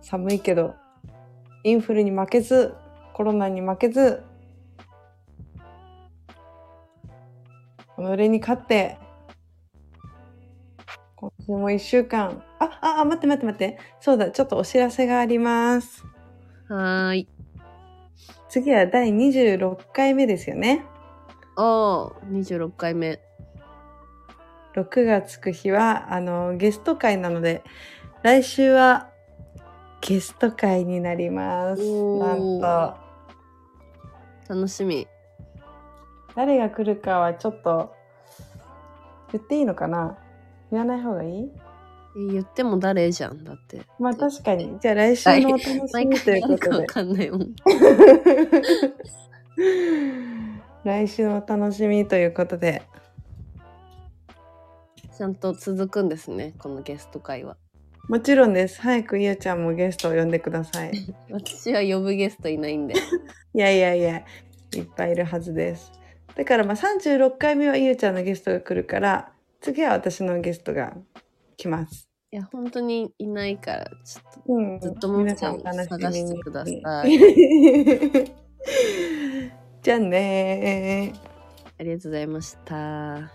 寒いけどインフルに負けずコロナに負けず己に勝って今週も1週間。あああ待って待って待って。そうだちょっとお知らせがあります。はーい。次は第26回目ですよね。おー、26回目。6がつく日はあのゲスト会なので来週はゲスト会になります。なんと楽しみ。誰が来るかはちょっと言っていいのかな？言わない方がいい？え言っても誰じゃんだって。まあ確かにじゃあ来週のお楽し毎みということでかんないもん。来週のお楽しみということでちゃんと続くんですね、このゲスト会は。もちろんです早くゆうちゃんもゲストを呼んでください 私は呼ぶゲストいないんで。いやいやいやいっぱいいるはずですだからまあ36回目はゆうちゃんのゲストが来るから次は私のゲストが来ますいや、本当にいないから、ちょっとうんずっとももちゃんを探してください。じゃあねー。ありがとうございました。